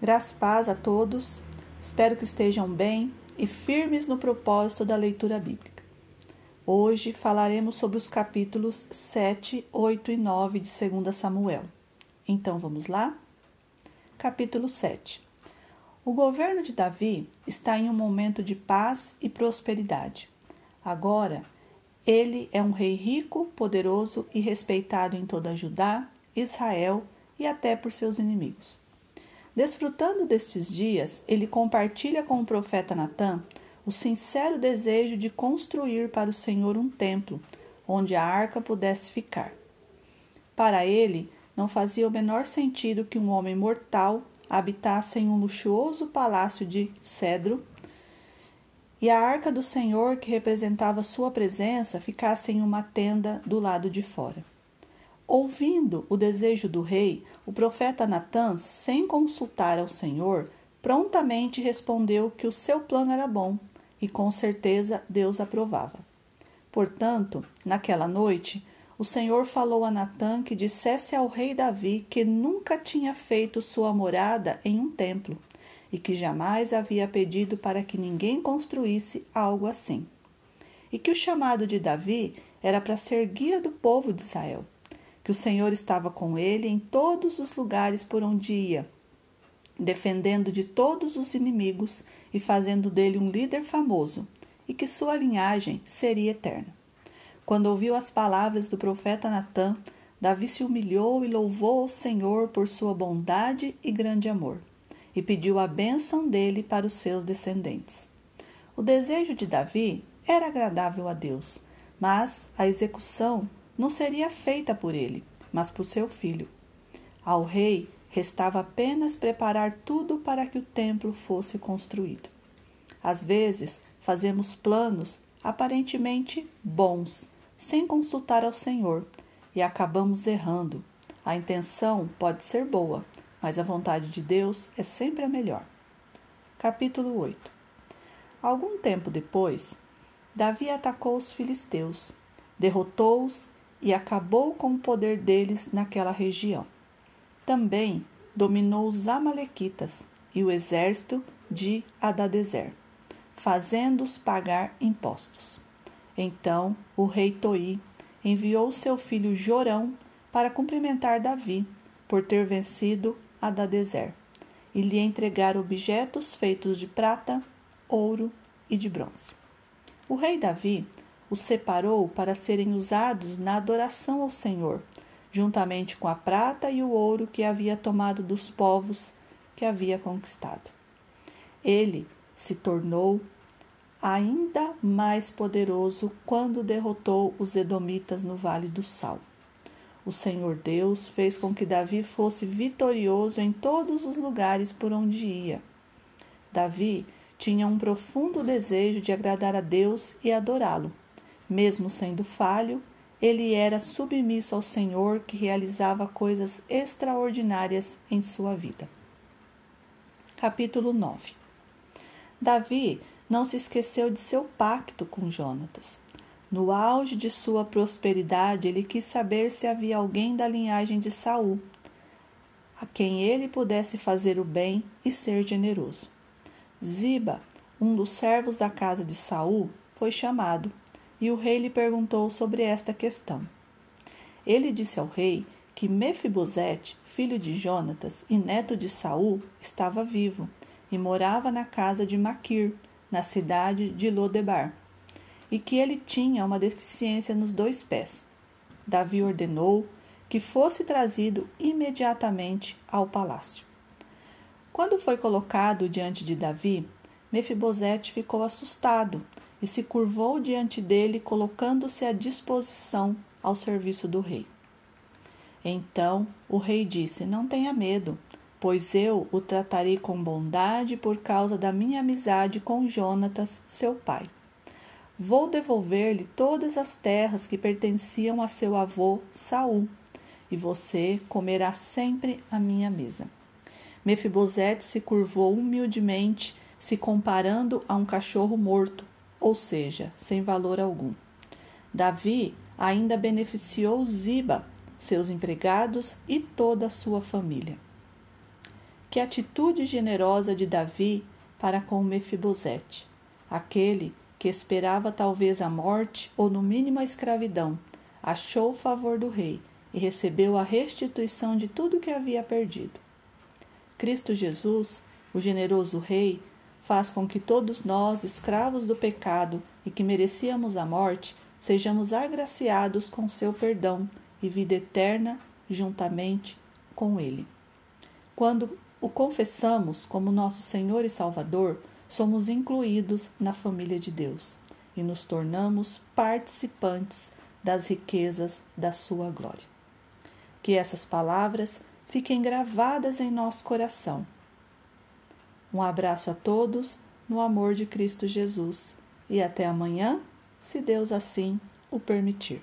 Graças paz a todos. Espero que estejam bem e firmes no propósito da leitura bíblica. Hoje falaremos sobre os capítulos 7, 8 e 9 de 2 Samuel. Então vamos lá? Capítulo 7. O governo de Davi está em um momento de paz e prosperidade. Agora, ele é um rei rico, poderoso e respeitado em toda Judá, Israel e até por seus inimigos. Desfrutando destes dias, ele compartilha com o profeta Natã o sincero desejo de construir para o Senhor um templo onde a arca pudesse ficar. Para ele, não fazia o menor sentido que um homem mortal habitasse em um luxuoso palácio de cedro e a arca do Senhor, que representava sua presença, ficasse em uma tenda do lado de fora. Ouvindo o desejo do rei, o profeta Natã, sem consultar ao Senhor, prontamente respondeu que o seu plano era bom e com certeza Deus aprovava. Portanto, naquela noite, o Senhor falou a Natã que dissesse ao rei Davi que nunca tinha feito sua morada em um templo e que jamais havia pedido para que ninguém construísse algo assim. E que o chamado de Davi era para ser guia do povo de Israel que o Senhor estava com ele em todos os lugares por onde ia, defendendo de todos os inimigos e fazendo dele um líder famoso, e que sua linhagem seria eterna. Quando ouviu as palavras do profeta Natã, Davi se humilhou e louvou ao Senhor por sua bondade e grande amor, e pediu a bênção dele para os seus descendentes. O desejo de Davi era agradável a Deus, mas a execução não seria feita por ele, mas por seu filho. Ao rei restava apenas preparar tudo para que o templo fosse construído. Às vezes, fazemos planos aparentemente bons, sem consultar ao Senhor, e acabamos errando. A intenção pode ser boa, mas a vontade de Deus é sempre a melhor. Capítulo 8 Algum tempo depois, Davi atacou os filisteus, derrotou-os e acabou com o poder deles naquela região. Também dominou os Amalequitas e o exército de Adadezer, fazendo-os pagar impostos. Então o rei Toi enviou seu filho Jorão para cumprimentar Davi por ter vencido Adadezer e lhe entregar objetos feitos de prata, ouro e de bronze. O rei Davi os separou para serem usados na adoração ao Senhor, juntamente com a prata e o ouro que havia tomado dos povos que havia conquistado. Ele se tornou ainda mais poderoso quando derrotou os Edomitas no Vale do Sal. O Senhor Deus fez com que Davi fosse vitorioso em todos os lugares por onde ia. Davi tinha um profundo desejo de agradar a Deus e adorá-lo. Mesmo sendo falho, ele era submisso ao Senhor que realizava coisas extraordinárias em sua vida. Capítulo 9 Davi não se esqueceu de seu pacto com Jonatas. No auge de sua prosperidade, ele quis saber se havia alguém da linhagem de Saul a quem ele pudesse fazer o bem e ser generoso. Ziba, um dos servos da casa de Saul, foi chamado e o rei lhe perguntou sobre esta questão. Ele disse ao rei que Mefibosete, filho de Jonatas e neto de Saul, estava vivo e morava na casa de Maquir, na cidade de Lodebar, e que ele tinha uma deficiência nos dois pés. Davi ordenou que fosse trazido imediatamente ao palácio. Quando foi colocado diante de Davi, Mefibosete ficou assustado e se curvou diante dele, colocando-se à disposição ao serviço do rei. Então o rei disse: Não tenha medo, pois eu o tratarei com bondade por causa da minha amizade com Jonatas, seu pai. Vou devolver-lhe todas as terras que pertenciam a seu avô Saul, e você comerá sempre à minha mesa. Mefibosete se curvou humildemente, se comparando a um cachorro morto, ou seja, sem valor algum. Davi ainda beneficiou Ziba, seus empregados e toda a sua família. Que atitude generosa de Davi para com Mefibosete, aquele que esperava talvez a morte ou no mínimo a escravidão, achou o favor do rei e recebeu a restituição de tudo que havia perdido. Cristo Jesus, o generoso rei, faz com que todos nós, escravos do pecado e que merecíamos a morte, sejamos agraciados com seu perdão e vida eterna juntamente com ele. Quando o confessamos como nosso Senhor e Salvador, somos incluídos na família de Deus e nos tornamos participantes das riquezas da sua glória. Que essas palavras fiquem gravadas em nosso coração. Um abraço a todos no amor de Cristo Jesus e até amanhã, se Deus assim o permitir.